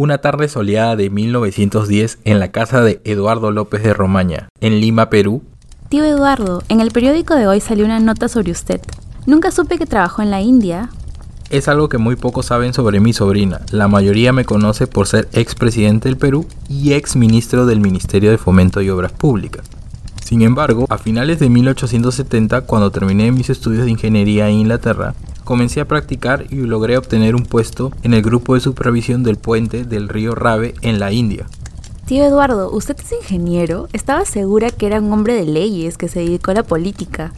Una tarde soleada de 1910 en la casa de Eduardo López de Romaña, en Lima, Perú. Tío Eduardo, en el periódico de hoy salió una nota sobre usted. Nunca supe que trabajó en la India. Es algo que muy pocos saben sobre mi sobrina. La mayoría me conoce por ser expresidente del Perú y ex ministro del Ministerio de Fomento y Obras Públicas. Sin embargo, a finales de 1870, cuando terminé mis estudios de ingeniería en Inglaterra, comencé a practicar y logré obtener un puesto en el grupo de supervisión del puente del río Rave en la India. Tío Eduardo, usted es ingeniero. Estaba segura que era un hombre de leyes que se dedicó a la política.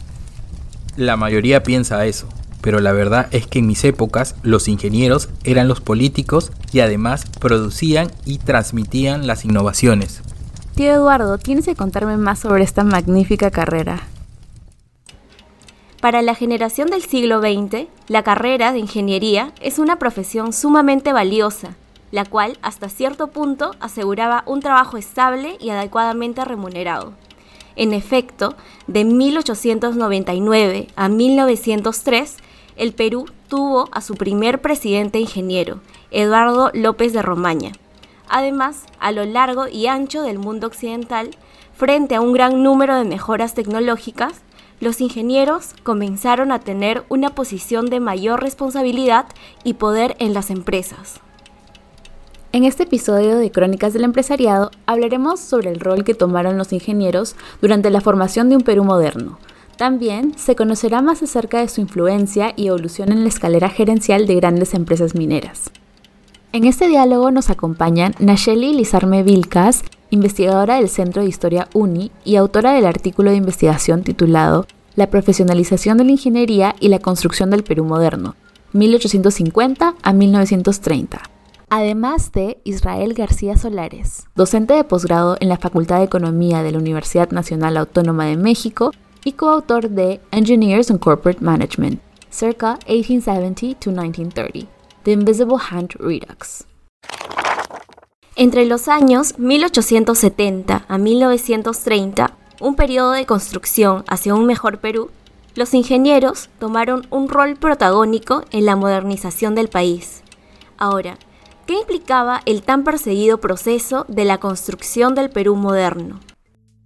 La mayoría piensa eso, pero la verdad es que en mis épocas los ingenieros eran los políticos y además producían y transmitían las innovaciones. Tío Eduardo, tienes que contarme más sobre esta magnífica carrera. Para la generación del siglo XX, la carrera de ingeniería es una profesión sumamente valiosa, la cual hasta cierto punto aseguraba un trabajo estable y adecuadamente remunerado. En efecto, de 1899 a 1903, el Perú tuvo a su primer presidente ingeniero, Eduardo López de Romaña. Además, a lo largo y ancho del mundo occidental, frente a un gran número de mejoras tecnológicas, los ingenieros comenzaron a tener una posición de mayor responsabilidad y poder en las empresas. En este episodio de Crónicas del Empresariado hablaremos sobre el rol que tomaron los ingenieros durante la formación de un Perú moderno. También se conocerá más acerca de su influencia y evolución en la escalera gerencial de grandes empresas mineras. En este diálogo nos acompañan Nacheli Lizarme Vilcas, investigadora del Centro de Historia UNI y autora del artículo de investigación titulado La profesionalización de la ingeniería y la construcción del Perú moderno, 1850 a 1930. Además de Israel García Solares, docente de posgrado en la Facultad de Economía de la Universidad Nacional Autónoma de México y coautor de Engineers and Corporate Management, circa 1870 to 1930 The Invisible Hand Redux. Entre los años 1870 a 1930, un periodo de construcción hacia un mejor Perú, los ingenieros tomaron un rol protagónico en la modernización del país. Ahora, ¿qué implicaba el tan perseguido proceso de la construcción del Perú moderno?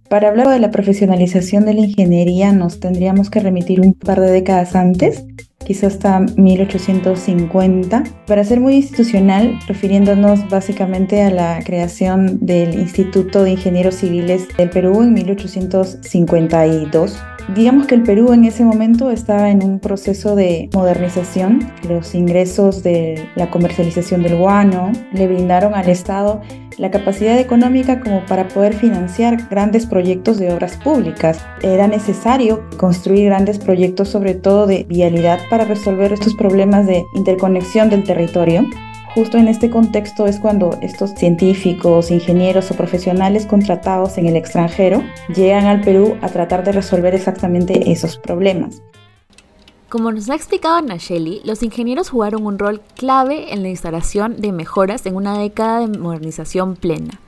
Para hablar de la profesionalización de la ingeniería nos tendríamos que remitir un par de décadas antes, quizás hasta 1850, para ser muy institucional, refiriéndonos básicamente a la creación del Instituto de Ingenieros Civiles del Perú en 1852. Digamos que el Perú en ese momento estaba en un proceso de modernización. Los ingresos de la comercialización del guano le brindaron al Estado la capacidad económica como para poder financiar grandes proyectos de obras públicas. Era necesario construir grandes proyectos sobre todo de vialidad para resolver estos problemas de interconexión del territorio. Justo en este contexto es cuando estos científicos, ingenieros o profesionales contratados en el extranjero llegan al Perú a tratar de resolver exactamente esos problemas. Como nos ha explicado Nacheli, los ingenieros jugaron un rol clave en la instalación de mejoras en una década de modernización plena.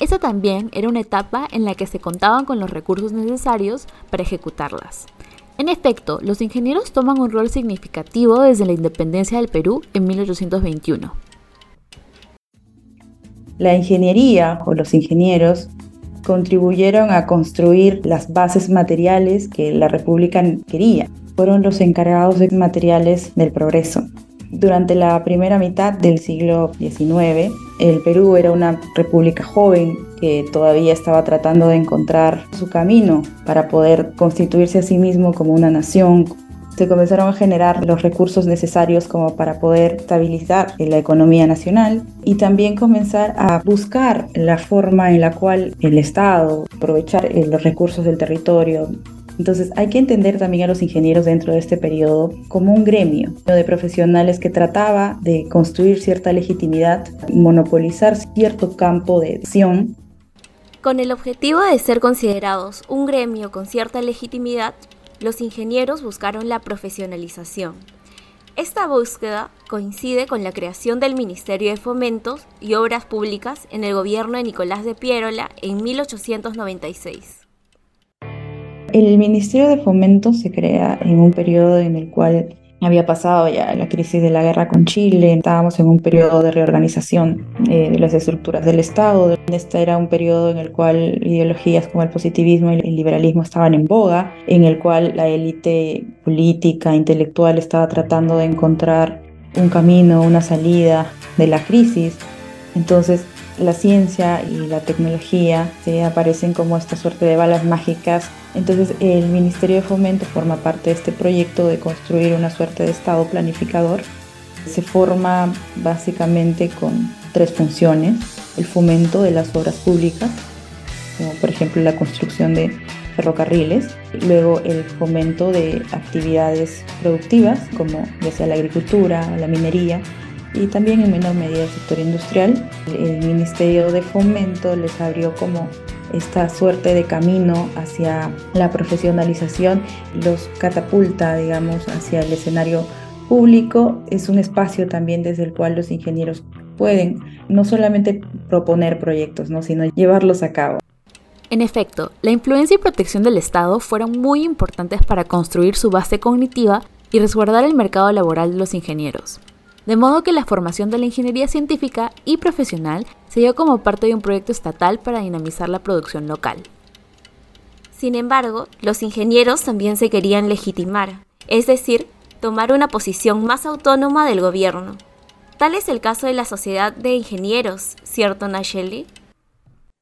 Esa también era una etapa en la que se contaban con los recursos necesarios para ejecutarlas. En efecto, los ingenieros toman un rol significativo desde la independencia del Perú en 1821. La ingeniería o los ingenieros contribuyeron a construir las bases materiales que la República quería fueron los encargados de materiales del progreso. Durante la primera mitad del siglo XIX, el Perú era una república joven que todavía estaba tratando de encontrar su camino para poder constituirse a sí mismo como una nación. Se comenzaron a generar los recursos necesarios como para poder estabilizar la economía nacional y también comenzar a buscar la forma en la cual el Estado aprovechar los recursos del territorio entonces hay que entender también a los ingenieros dentro de este periodo como un gremio de profesionales que trataba de construir cierta legitimidad, monopolizar cierto campo de acción. Con el objetivo de ser considerados un gremio con cierta legitimidad, los ingenieros buscaron la profesionalización. Esta búsqueda coincide con la creación del Ministerio de Fomentos y Obras Públicas en el gobierno de Nicolás de Piérola en 1896. El Ministerio de Fomento se crea en un periodo en el cual había pasado ya la crisis de la guerra con Chile, estábamos en un periodo de reorganización eh, de las estructuras del Estado. Este era un periodo en el cual ideologías como el positivismo y el liberalismo estaban en boga, en el cual la élite política, intelectual estaba tratando de encontrar un camino, una salida de la crisis. Entonces, la ciencia y la tecnología se aparecen como esta suerte de balas mágicas. Entonces el Ministerio de Fomento forma parte de este proyecto de construir una suerte de Estado planificador. Se forma básicamente con tres funciones. El fomento de las obras públicas, como por ejemplo la construcción de ferrocarriles, luego el fomento de actividades productivas como ya sea la agricultura, la minería, y también en menor medida el sector industrial. El Ministerio de Fomento les abrió como esta suerte de camino hacia la profesionalización, los catapulta, digamos, hacia el escenario público. Es un espacio también desde el cual los ingenieros pueden no solamente proponer proyectos, ¿no? sino llevarlos a cabo. En efecto, la influencia y protección del Estado fueron muy importantes para construir su base cognitiva y resguardar el mercado laboral de los ingenieros de modo que la formación de la ingeniería científica y profesional se dio como parte de un proyecto estatal para dinamizar la producción local. Sin embargo, los ingenieros también se querían legitimar, es decir, tomar una posición más autónoma del gobierno. Tal es el caso de la Sociedad de Ingenieros, ¿cierto, Nacheli?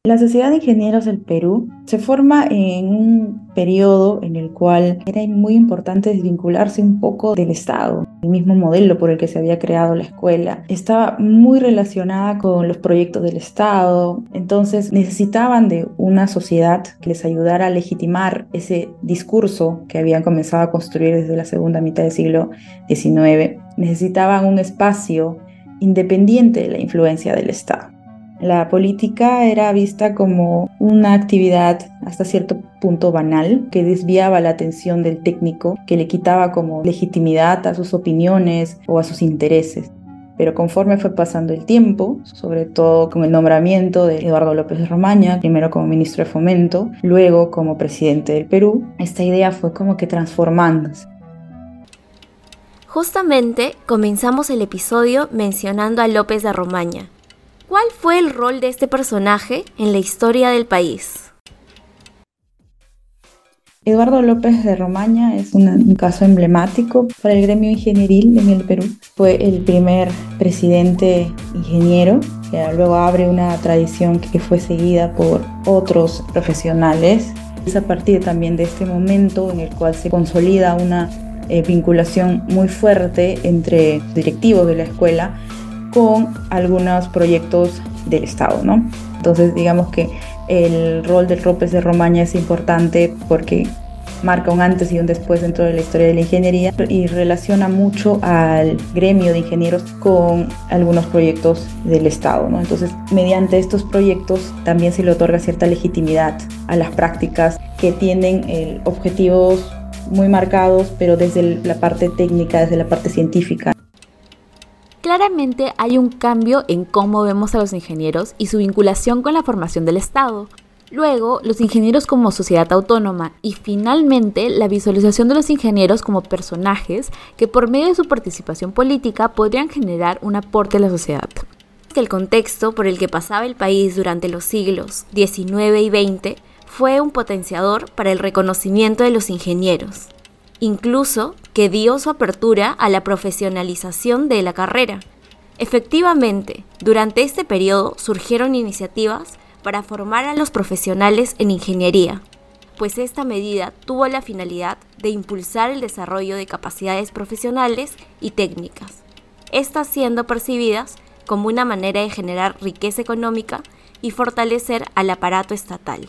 La Sociedad de Ingenieros del Perú se forma en un periodo en el cual era muy importante desvincularse un poco del Estado. El mismo modelo por el que se había creado la escuela estaba muy relacionada con los proyectos del Estado, entonces necesitaban de una sociedad que les ayudara a legitimar ese discurso que habían comenzado a construir desde la segunda mitad del siglo XIX. Necesitaban un espacio independiente de la influencia del Estado. La política era vista como una actividad hasta cierto punto banal que desviaba la atención del técnico, que le quitaba como legitimidad a sus opiniones o a sus intereses. Pero conforme fue pasando el tiempo, sobre todo con el nombramiento de Eduardo López Romaña, primero como ministro de Fomento, luego como presidente del Perú, esta idea fue como que transformándose. Justamente comenzamos el episodio mencionando a López de Romaña, ¿Cuál fue el rol de este personaje en la historia del país? Eduardo López de Romaña es un, caso emblemático para el gremio ingenieril en el Perú. Fue el primer presidente ingeniero que luego abre una tradición que fue seguida por otros profesionales. Es a partir también de este momento en el cual se consolida una eh, vinculación muy fuerte entre directivos de la escuela con algunos proyectos del Estado, ¿no? Entonces, digamos que el rol del Ropes de Romaña es importante porque marca un antes y un después dentro de la historia de la ingeniería y relaciona mucho al gremio de ingenieros con algunos proyectos del Estado. ¿no? Entonces, mediante estos proyectos también se le otorga cierta legitimidad a las prácticas que tienen eh, objetivos muy marcados, pero desde la parte técnica, desde la parte científica. Claramente hay un cambio en cómo vemos a los ingenieros y su vinculación con la formación del Estado. Luego, los ingenieros como sociedad autónoma y finalmente la visualización de los ingenieros como personajes que por medio de su participación política podrían generar un aporte a la sociedad. El contexto por el que pasaba el país durante los siglos XIX y XX fue un potenciador para el reconocimiento de los ingenieros incluso que dio su apertura a la profesionalización de la carrera. Efectivamente, durante este periodo surgieron iniciativas para formar a los profesionales en ingeniería, pues esta medida tuvo la finalidad de impulsar el desarrollo de capacidades profesionales y técnicas, estas siendo percibidas como una manera de generar riqueza económica y fortalecer al aparato estatal.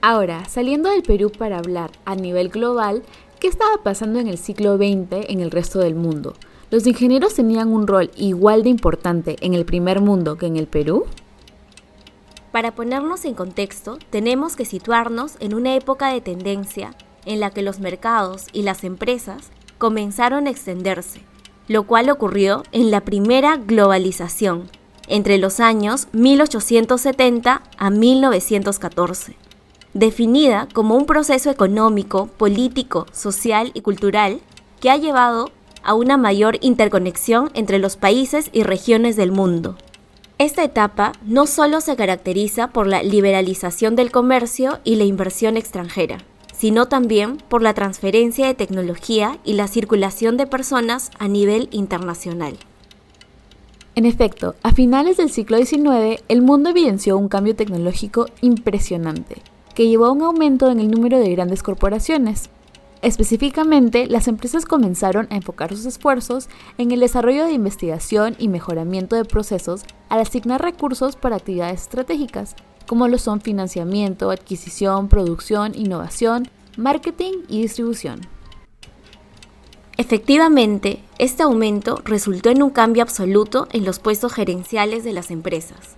Ahora, saliendo del Perú para hablar a nivel global, ¿qué estaba pasando en el siglo XX en el resto del mundo? ¿Los ingenieros tenían un rol igual de importante en el primer mundo que en el Perú? Para ponernos en contexto, tenemos que situarnos en una época de tendencia en la que los mercados y las empresas comenzaron a extenderse, lo cual ocurrió en la primera globalización, entre los años 1870 a 1914. Definida como un proceso económico, político, social y cultural que ha llevado a una mayor interconexión entre los países y regiones del mundo. Esta etapa no solo se caracteriza por la liberalización del comercio y la inversión extranjera, sino también por la transferencia de tecnología y la circulación de personas a nivel internacional. En efecto, a finales del siglo XIX, el mundo evidenció un cambio tecnológico impresionante, que llevó a un aumento en el número de grandes corporaciones, Específicamente, las empresas comenzaron a enfocar sus esfuerzos en el desarrollo de investigación y mejoramiento de procesos al asignar recursos para actividades estratégicas, como lo son financiamiento, adquisición, producción, innovación, marketing y distribución. Efectivamente, este aumento resultó en un cambio absoluto en los puestos gerenciales de las empresas.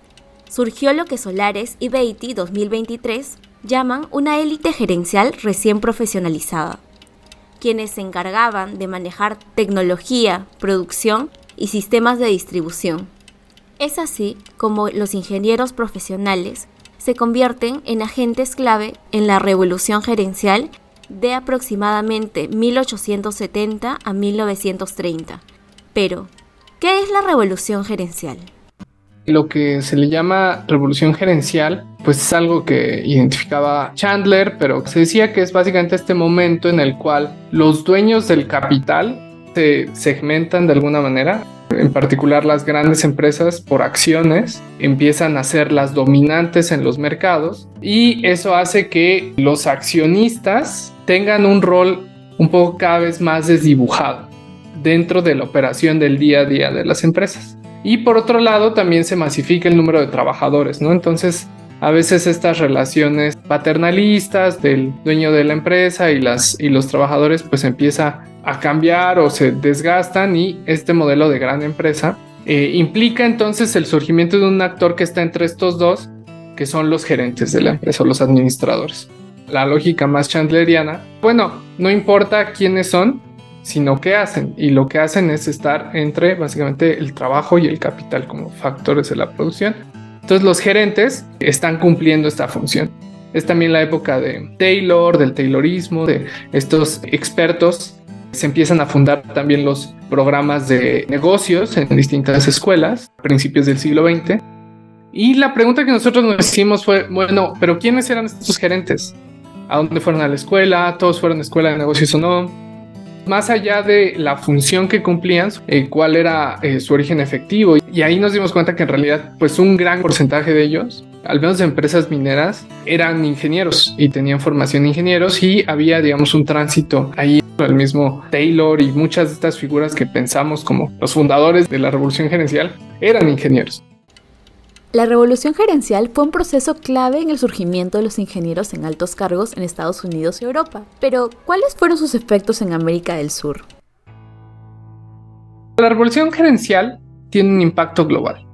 Surgió lo que Solares y Beatty 2023 llaman una élite gerencial recién profesionalizada quienes se encargaban de manejar tecnología, producción y sistemas de distribución. Es así como los ingenieros profesionales se convierten en agentes clave en la revolución gerencial de aproximadamente 1870 a 1930. Pero, ¿qué es la revolución gerencial? Lo que se le llama revolución gerencial, pues es algo que identificaba Chandler, pero se decía que es básicamente este momento en el cual los dueños del capital se segmentan de alguna manera. En particular las grandes empresas por acciones empiezan a ser las dominantes en los mercados y eso hace que los accionistas tengan un rol un poco cada vez más desdibujado dentro de la operación del día a día de las empresas. Y por otro lado, también se masifica el número de trabajadores, ¿no? Entonces, a veces estas relaciones paternalistas del dueño de la empresa y, las, y los trabajadores pues empieza a cambiar o se desgastan y este modelo de gran empresa eh, implica entonces el surgimiento de un actor que está entre estos dos, que son los gerentes de la empresa o los administradores. La lógica más chandleriana, bueno, no importa quiénes son, sino qué hacen. Y lo que hacen es estar entre básicamente el trabajo y el capital como factores de la producción. Entonces los gerentes están cumpliendo esta función. Es también la época de Taylor, del Taylorismo, de estos expertos. Se empiezan a fundar también los programas de negocios en distintas escuelas a principios del siglo XX. Y la pregunta que nosotros nos hicimos fue, bueno, pero ¿quiénes eran estos gerentes? ¿A dónde fueron a la escuela? ¿Todos fueron a escuela de negocios o no? Más allá de la función que cumplían, eh, cuál era su origen efectivo. Y ahí nos dimos cuenta que en realidad, pues un gran porcentaje de ellos, al menos de empresas mineras, eran ingenieros y tenían formación de ingenieros y había, digamos, un tránsito ahí. El mismo Taylor y muchas de estas figuras que pensamos como los fundadores de la revolución gerencial eran ingenieros. La revolución gerencial fue un proceso clave en el surgimiento de los ingenieros en altos cargos en Estados Unidos y Europa, pero ¿cuáles fueron sus efectos en América del Sur? La revolución gerencial tiene un impacto global,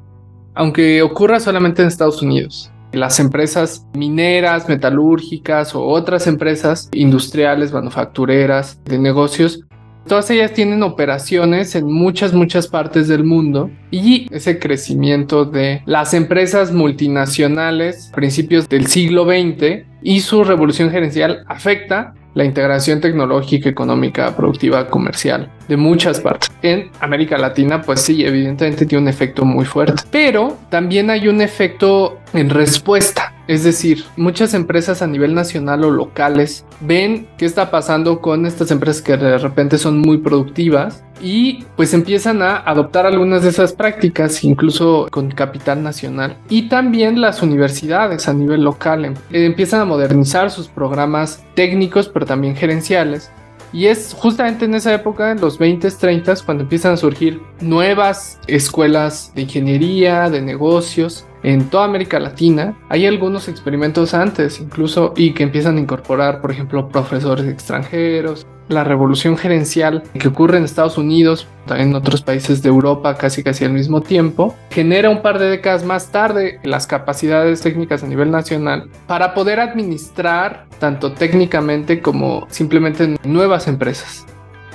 aunque ocurra solamente en Estados Unidos. Las empresas mineras, metalúrgicas o otras empresas industriales, manufactureras, de negocios Todas ellas tienen operaciones en muchas, muchas partes del mundo y ese crecimiento de las empresas multinacionales a principios del siglo XX y su revolución gerencial afecta la integración tecnológica, económica, productiva, comercial de muchas partes. En América Latina, pues sí, evidentemente tiene un efecto muy fuerte, pero también hay un efecto en respuesta. Es decir, muchas empresas a nivel nacional o locales ven qué está pasando con estas empresas que de repente son muy productivas y pues empiezan a adoptar algunas de esas prácticas, incluso con capital nacional. Y también las universidades a nivel local em, empiezan a modernizar sus programas técnicos, pero también gerenciales y es justamente en esa época, en los 20s, 30s, cuando empiezan a surgir nuevas escuelas de ingeniería, de negocios, en toda América Latina. Hay algunos experimentos antes incluso y que empiezan a incorporar, por ejemplo, profesores extranjeros. La revolución gerencial que ocurre en Estados Unidos, también en otros países de Europa casi casi al mismo tiempo, genera un par de décadas más tarde las capacidades técnicas a nivel nacional para poder administrar tanto técnicamente como simplemente nuevas empresas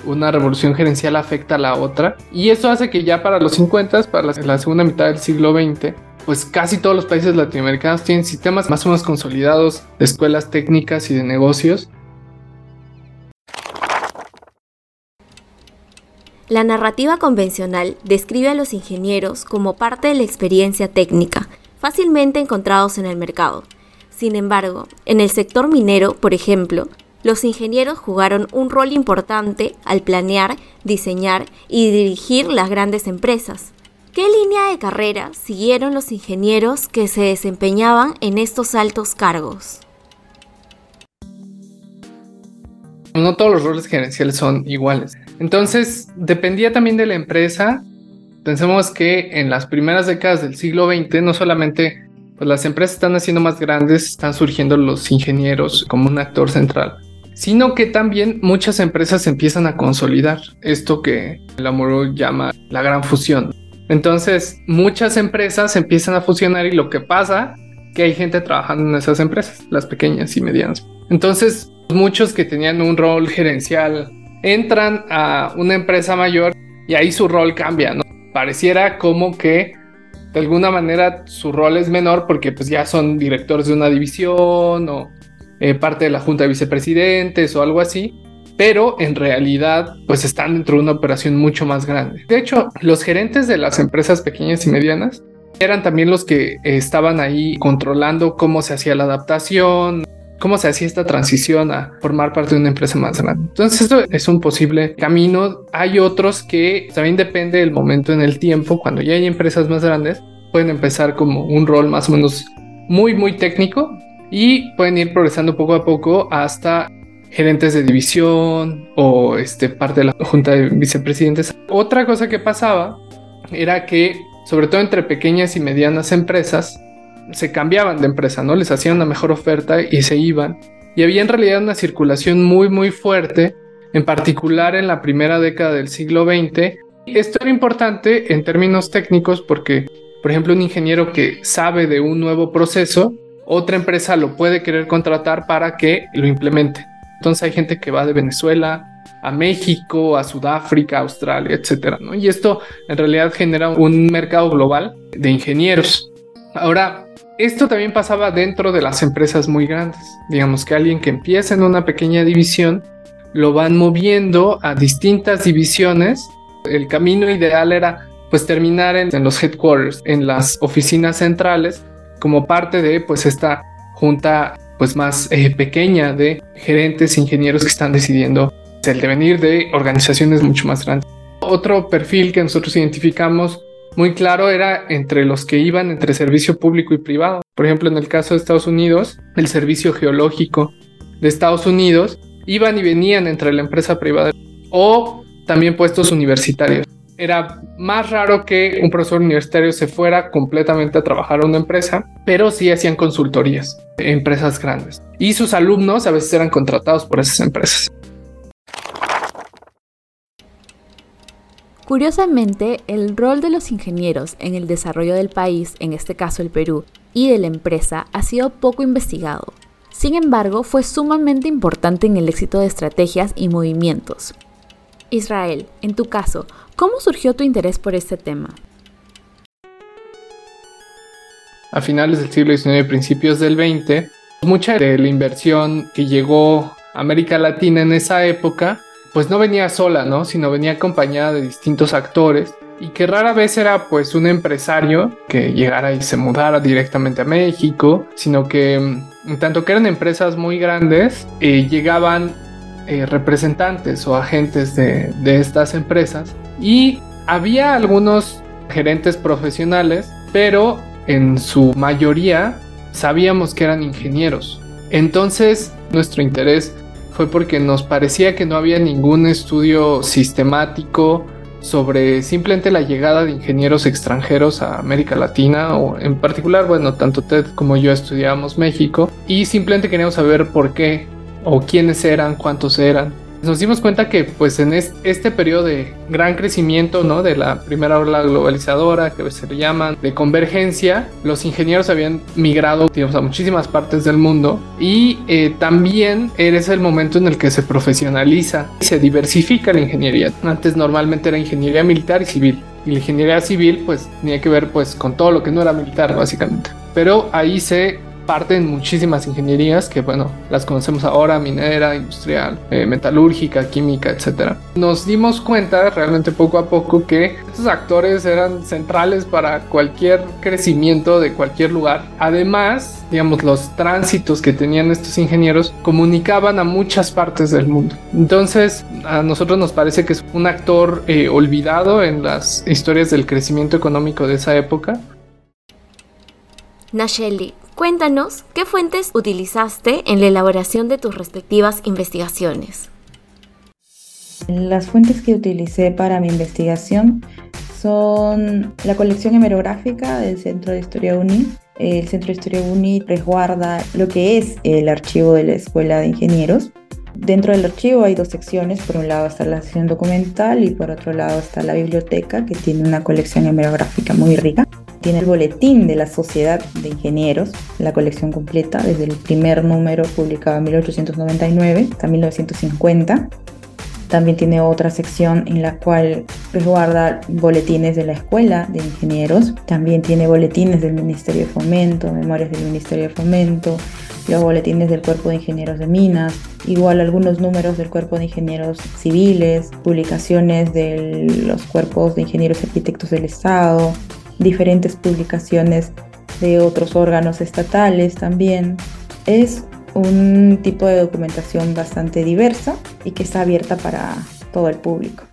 una revolución gerencial afecta a la otra y eso hace que ya para los 50, para la, segunda mitad del siglo XX, pues casi todos los países latinoamericanos tienen sistemas más o menos consolidados de escuelas técnicas y de negocios. La narrativa convencional describe a los ingenieros como parte de la experiencia técnica, fácilmente encontrados en el mercado. Sin embargo, en el sector minero, por ejemplo, los ingenieros jugaron un rol importante al planear, diseñar y dirigir las grandes empresas. ¿Qué línea de carrera siguieron los ingenieros que se desempeñaban en estos altos cargos? No todos los roles gerenciales son iguales. Entonces, dependía también de la empresa. Pensemos que en las primeras décadas del siglo XX no solamente pues, las empresas están haciendo más grandes, están surgiendo los ingenieros como un actor central, sino que también muchas empresas empiezan a consolidar esto que el amor llama la gran fusión. Entonces, muchas empresas empiezan a fusionar y lo que pasa que hay gente trabajando en esas empresas, las pequeñas y medianas. Entonces, muchos que tenían un rol gerencial entran a una empresa mayor y ahí su rol cambia, ¿no? Pareciera como que de alguna manera su rol es menor porque pues ya son directores de una división o eh, parte de la junta de vicepresidentes o algo así, pero en realidad pues están dentro de una operación mucho más grande. De hecho, los gerentes de las empresas pequeñas y medianas eran también los que estaban ahí controlando cómo se hacía la adaptación, cómo se hacía esta transición a formar parte de una empresa más grande. Entonces esto es un posible camino. Hay otros que también depende del momento en el tiempo, cuando ya hay empresas más grandes, pueden empezar como un rol más o menos muy, muy técnico y pueden ir progresando poco a poco hasta gerentes de división o este, parte de la junta de vicepresidentes. Otra cosa que pasaba era que, sobre todo entre pequeñas y medianas empresas, se cambiaban de empresa, ¿no? Les hacían una mejor oferta y se iban. Y había en realidad una circulación muy, muy fuerte, en particular en la primera década del siglo XX. Esto era importante en términos técnicos porque, por ejemplo, un ingeniero que sabe de un nuevo proceso, otra empresa lo puede querer contratar para que lo implemente. Entonces hay gente que va de Venezuela a México, a Sudáfrica, Australia, etcétera. Y esto en realidad genera un mercado global de ingenieros. Ahora, esto también pasaba dentro de las empresas muy grandes. Digamos que alguien que empieza en una pequeña división lo van moviendo a distintas divisiones. El camino ideal era pues terminar en, en los headquarters, en las oficinas centrales, como parte de pues esta junta pues más eh, pequeña de gerentes, ingenieros que están decidiendo el devenir de organizaciones mucho más grandes. Otro perfil que nosotros identificamos muy claro era entre los que iban entre servicio público y privado. Por ejemplo, en el caso de Estados Unidos, el servicio geológico de Estados Unidos iban y venían entre la empresa privada o también puestos universitarios era más raro que un profesor universitario se fuera completamente a trabajar a una empresa, pero sí hacían consultorías, empresas grandes. Y sus alumnos a veces eran contratados por esas empresas. Curiosamente, el rol de los ingenieros en el desarrollo del país, en este caso el Perú, y de la empresa ha sido poco investigado. Sin embargo, fue sumamente importante en el éxito de estrategias y movimientos. Israel, en tu caso, ¿Cómo surgió tu interés por este tema? A finales del siglo XIX y principios del XX, mucha de la inversión que llegó a América Latina en esa época, pues no venía sola, ¿no? Sino venía acompañada de distintos actores y que rara vez era pues un empresario que llegara y se mudara directamente a México, sino que mm, en tanto que eran empresas muy grandes, eh, llegaban eh, representantes o agentes de, de estas empresas y había algunos gerentes profesionales, pero en su mayoría sabíamos que eran ingenieros. Entonces nuestro interés fue porque nos parecía que no había ningún estudio sistemático sobre simplemente la llegada de ingenieros extranjeros a América Latina o en particular, bueno, tanto Ted como yo estudiábamos México y simplemente queríamos saber por qué o quiénes eran, cuántos eran nos dimos cuenta que pues en este periodo de gran crecimiento, ¿no? De la primera ola globalizadora, que se le llaman, de convergencia, los ingenieros habían migrado, digamos, a muchísimas partes del mundo y eh, también es el momento en el que se profesionaliza y se diversifica la ingeniería. Antes normalmente era ingeniería militar y civil. y la ingeniería civil pues tenía que ver pues con todo lo que no era militar básicamente. Pero ahí se parten muchísimas ingenierías que, bueno, las conocemos ahora, minera, industrial, eh, metalúrgica, química, etc. Nos dimos cuenta realmente poco a poco que estos actores eran centrales para cualquier crecimiento de cualquier lugar. Además, digamos, los tránsitos que tenían estos ingenieros comunicaban a muchas partes del mundo. Entonces, a nosotros nos parece que es un actor eh, olvidado en las historias del crecimiento económico de esa época. Nacheli, Cuéntanos qué fuentes utilizaste en la elaboración de tus respectivas investigaciones. Las fuentes que utilicé para mi investigación son la colección hemerográfica del Centro de Historia UNI. El Centro de Historia UNI resguarda lo que es el archivo de la Escuela de Ingenieros. Dentro del archivo hay dos secciones, por un lado está la sección documental y por otro lado está la biblioteca que tiene una colección hemerográfica muy rica tiene el boletín de la Sociedad de Ingenieros, la colección completa, desde el primer número publicado en 1899 hasta 1950. También tiene otra sección en la cual resguarda boletines de la Escuela de Ingenieros. También tiene boletines del Ministerio de Fomento, memorias del Ministerio de Fomento, los boletines del Cuerpo de Ingenieros de Minas, igual algunos números del Cuerpo de Ingenieros Civiles, publicaciones de los cuerpos de ingenieros arquitectos del Estado, diferentes publicaciones de otros órganos estatales también. Es un tipo de documentación bastante diversa y que está abierta para todo el público.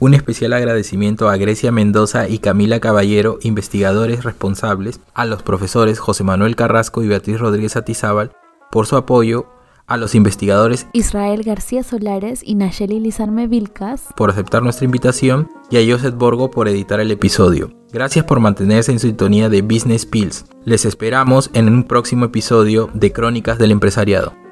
Un especial agradecimiento a Grecia Mendoza y Camila Caballero, investigadores responsables, a los profesores José Manuel Carrasco y Beatriz Rodríguez Atizábal por su apoyo a los investigadores Israel García Solares y Nayeli Lizarme Vilcas por aceptar nuestra invitación y a Joseph Borgo por editar el episodio. Gracias por mantenerse en sintonía de Business Pills. Les esperamos en un próximo episodio de Crónicas del Empresariado.